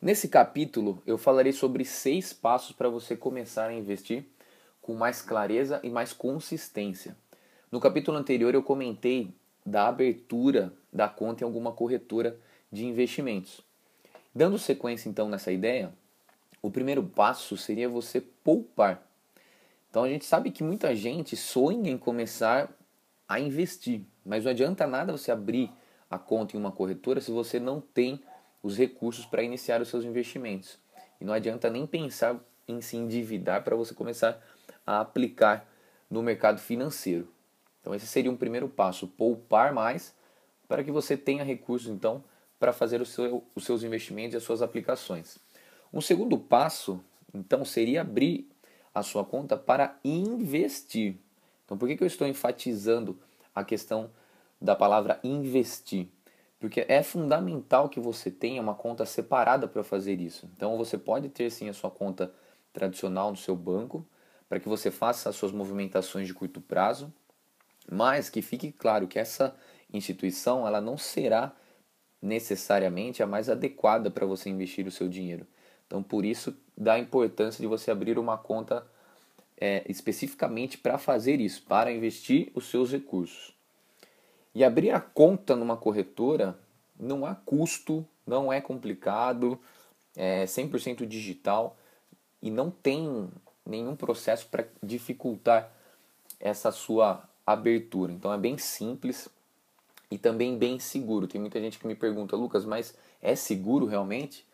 Nesse capítulo, eu falarei sobre seis passos para você começar a investir com mais clareza e mais consistência. No capítulo anterior, eu comentei da abertura da conta em alguma corretora de investimentos. Dando sequência então nessa ideia, o primeiro passo seria você poupar. Então a gente sabe que muita gente sonha em começar a investir, mas não adianta nada você abrir a conta em uma corretora se você não tem os recursos para iniciar os seus investimentos. E não adianta nem pensar em se endividar para você começar a aplicar no mercado financeiro. Então esse seria um primeiro passo, poupar mais para que você tenha recursos então para fazer seu, os seus investimentos e as suas aplicações. Um segundo passo, então, seria abrir a sua conta para investir. Então, por que, que eu estou enfatizando a questão da palavra investir? Porque é fundamental que você tenha uma conta separada para fazer isso. Então você pode ter sim a sua conta tradicional no seu banco, para que você faça as suas movimentações de curto prazo, mas que fique claro que essa instituição ela não será necessariamente a mais adequada para você investir o seu dinheiro. Então por isso dá a importância de você abrir uma conta é, especificamente para fazer isso, para investir os seus recursos. E abrir a conta numa corretora não há custo, não é complicado, é 100% digital e não tem nenhum processo para dificultar essa sua abertura. Então é bem simples e também bem seguro. Tem muita gente que me pergunta, Lucas, mas é seguro realmente?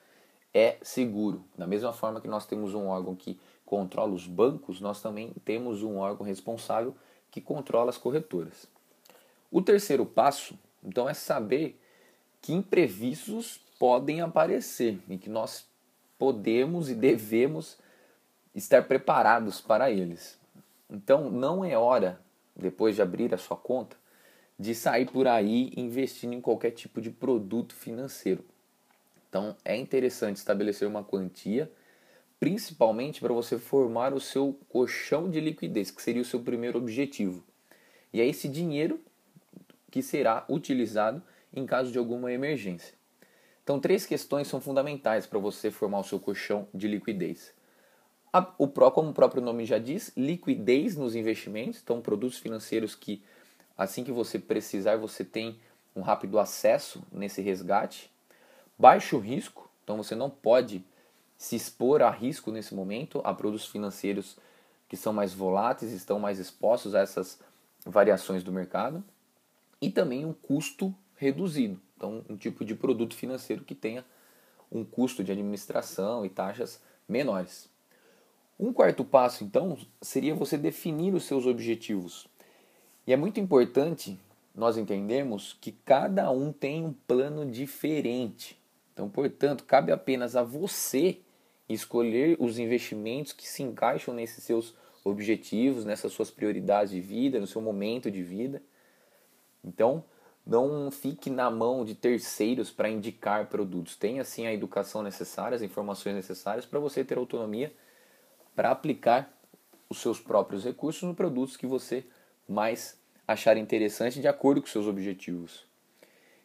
É seguro. Da mesma forma que nós temos um órgão que controla os bancos, nós também temos um órgão responsável que controla as corretoras. O terceiro passo, então, é saber que imprevistos podem aparecer e que nós podemos e devemos estar preparados para eles. Então, não é hora, depois de abrir a sua conta, de sair por aí investindo em qualquer tipo de produto financeiro. Então, é interessante estabelecer uma quantia, principalmente para você formar o seu colchão de liquidez, que seria o seu primeiro objetivo. E aí, esse dinheiro que será utilizado em caso de alguma emergência. Então, três questões são fundamentais para você formar o seu colchão de liquidez. A, o como o próprio nome já diz, liquidez nos investimentos, então produtos financeiros que assim que você precisar você tem um rápido acesso nesse resgate. Baixo risco, então você não pode se expor a risco nesse momento, a produtos financeiros que são mais voláteis, estão mais expostos a essas variações do mercado e também um custo reduzido. Então, um tipo de produto financeiro que tenha um custo de administração e taxas menores. Um quarto passo, então, seria você definir os seus objetivos. E é muito importante nós entendermos que cada um tem um plano diferente. Então, portanto, cabe apenas a você escolher os investimentos que se encaixam nesses seus objetivos, nessas suas prioridades de vida, no seu momento de vida. Então, não fique na mão de terceiros para indicar produtos. Tenha sim a educação necessária, as informações necessárias para você ter autonomia para aplicar os seus próprios recursos nos produtos que você mais achar interessante de acordo com seus objetivos.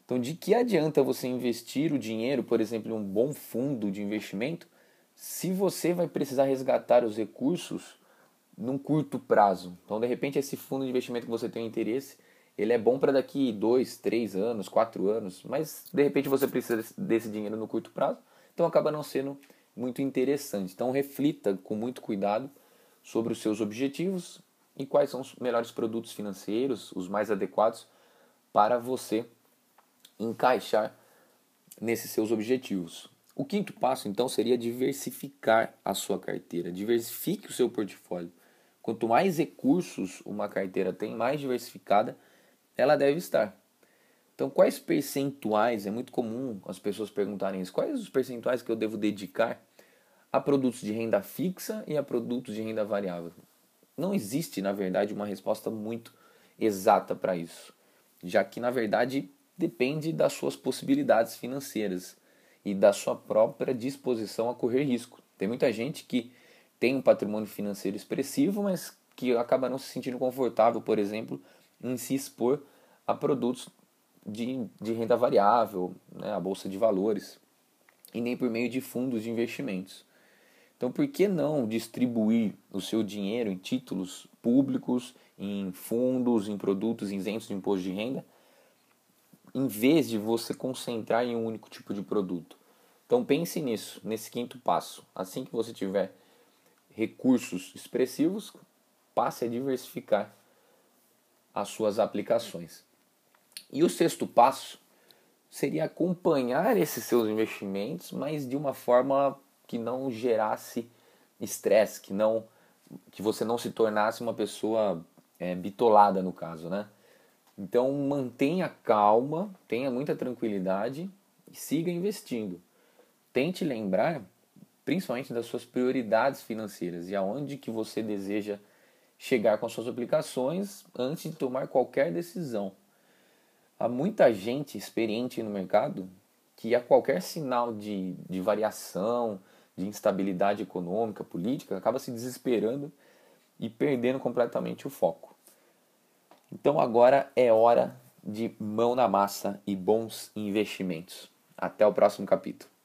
Então, de que adianta você investir o dinheiro, por exemplo, em um bom fundo de investimento, se você vai precisar resgatar os recursos num curto prazo? Então, de repente, esse fundo de investimento que você tem interesse ele é bom para daqui dois, três anos, quatro anos, mas de repente você precisa desse dinheiro no curto prazo, então acaba não sendo muito interessante. Então reflita com muito cuidado sobre os seus objetivos e quais são os melhores produtos financeiros, os mais adequados para você encaixar nesses seus objetivos. O quinto passo, então, seria diversificar a sua carteira. Diversifique o seu portfólio. Quanto mais recursos uma carteira tem, mais diversificada ela deve estar. Então, quais percentuais, é muito comum as pessoas perguntarem isso, quais os percentuais que eu devo dedicar a produtos de renda fixa e a produtos de renda variável? Não existe, na verdade, uma resposta muito exata para isso, já que, na verdade, depende das suas possibilidades financeiras e da sua própria disposição a correr risco. Tem muita gente que tem um patrimônio financeiro expressivo, mas que acaba não se sentindo confortável, por exemplo, em se expor a produtos de, de renda variável, né, a bolsa de valores. e nem por meio de fundos de investimentos. Então, por que não distribuir o seu dinheiro em títulos públicos, em fundos, em produtos isentos de imposto de renda, em vez de você concentrar em um único tipo de produto? Então, pense nisso, nesse quinto passo. Assim que você tiver recursos expressivos, passe a diversificar as suas aplicações. E o sexto passo seria acompanhar esses seus investimentos, mas de uma forma que não gerasse estresse, que não que você não se tornasse uma pessoa é, bitolada no caso, né? Então mantenha calma, tenha muita tranquilidade e siga investindo. Tente lembrar, principalmente das suas prioridades financeiras e aonde que você deseja chegar com suas aplicações antes de tomar qualquer decisão. Há muita gente experiente no mercado que a qualquer sinal de, de variação, de instabilidade econômica, política, acaba se desesperando e perdendo completamente o foco. Então agora é hora de mão na massa e bons investimentos. Até o próximo capítulo.